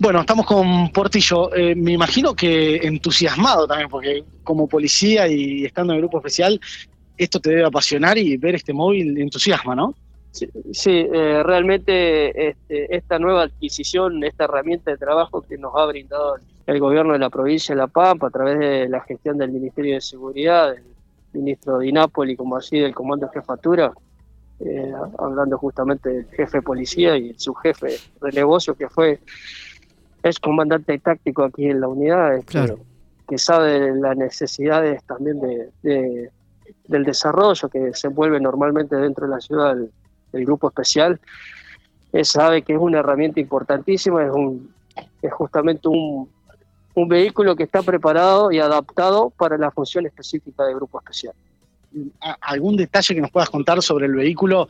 Bueno, estamos con Portillo. Eh, me imagino que entusiasmado también, porque como policía y estando en el grupo especial, esto te debe apasionar y ver este móvil entusiasma, ¿no? Sí, eh, realmente este, esta nueva adquisición, esta herramienta de trabajo que nos ha brindado el gobierno de la provincia de La Pampa a través de la gestión del Ministerio de Seguridad, del ministro Napoli, como así del Comando de Jefatura, eh, hablando justamente del jefe de policía y su jefe de negocio que fue es comandante táctico aquí en la unidad, este, que sabe las necesidades también de, del desarrollo que se envuelve normalmente dentro de la ciudad del, grupo especial. Él sabe que es una herramienta importantísima, es, un, es justamente un, un vehículo que está preparado y adaptado para la función específica del grupo especial. ¿Algún detalle que nos puedas contar sobre el vehículo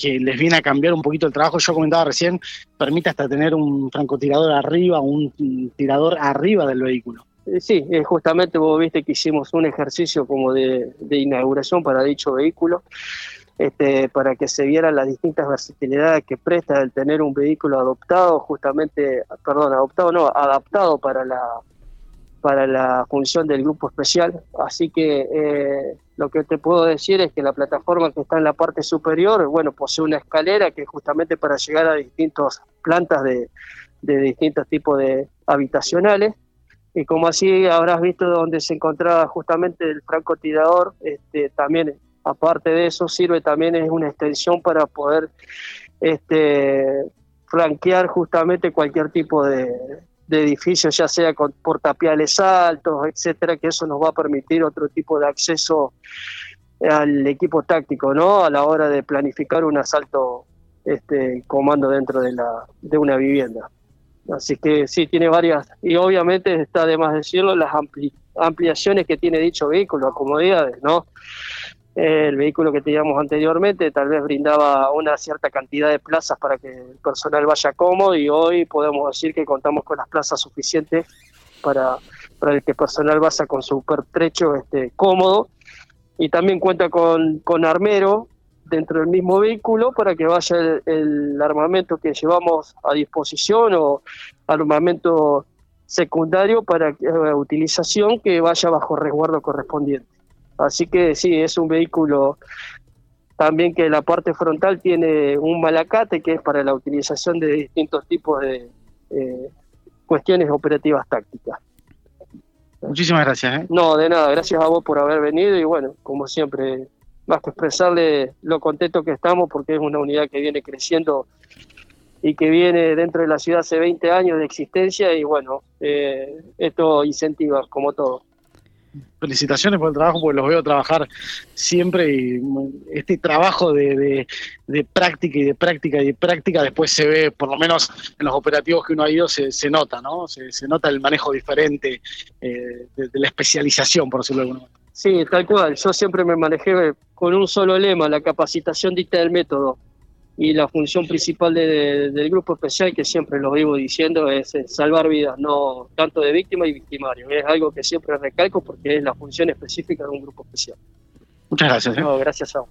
que les viene a cambiar un poquito el trabajo. Yo comentaba recién, permite hasta tener un francotirador arriba, un tirador arriba del vehículo. Eh, sí, eh, justamente vos viste que hicimos un ejercicio como de, inauguración para dicho vehículo, este, para que se vieran las distintas versatilidades que presta el tener un vehículo adoptado, justamente, perdón, adoptado no, adaptado para la, para la función del grupo especial. Así que eh, lo que te puedo decir es que la plataforma que está en la parte superior, bueno, posee una escalera que es justamente para llegar a distintas plantas de, distintos tipos de habitacionales. Y como así habrás visto donde se encontraba justamente el francotirador, este, también aparte de eso sirve también es una extensión para poder este, flanquear justamente cualquier tipo de, de edificios, ya sea con portapiales altos, etcétera, que eso nos va a permitir otro tipo de acceso al equipo táctico, ¿no? A la hora de planificar un asalto este comando dentro de la de una vivienda. Así que sí, tiene varias, y obviamente está de más decirlo, las ampliaciones que tiene dicho vehículo, comodidades, ¿no? El vehículo que teníamos anteriormente tal vez brindaba una cierta cantidad de plazas para que el personal vaya cómodo y hoy podemos decir que contamos con las plazas suficientes para, para el que el personal vaya con su pertrecho este, cómodo y también cuenta con, con armero dentro del mismo vehículo para que vaya el, armamento que llevamos a disposición o armamento secundario para eh, utilización que vaya bajo resguardo correspondiente. Así que sí, es un vehículo también que la parte frontal tiene un malacate que es para la utilización de distintos tipos de eh, cuestiones operativas tácticas. Muchísimas gracias. ¿eh? No, de nada, gracias a vos por haber venido y bueno, como siempre, más que expresarle lo contento que estamos porque es una unidad que viene creciendo y que viene dentro de la ciudad hace 20 años de existencia y bueno, eh, esto incentiva como todo felicitaciones por el trabajo, porque los veo trabajar siempre y este trabajo de, práctica y de práctica y de práctica después se ve, por lo menos en los operativos que uno ha ido, se, nota, ¿no? Se, nota el manejo diferente eh, de, la especialización, por decirlo de alguna manera. Sí, tal cual. Yo siempre me manejé con un solo lema, la capacitación dicta del método y la función principal del grupo especial, que siempre lo vivo diciendo, es, salvar vidas, no tanto de víctima y victimario. Es algo que siempre recalco porque es la función específica de un grupo especial. Muchas gracias. ¿eh? gracias a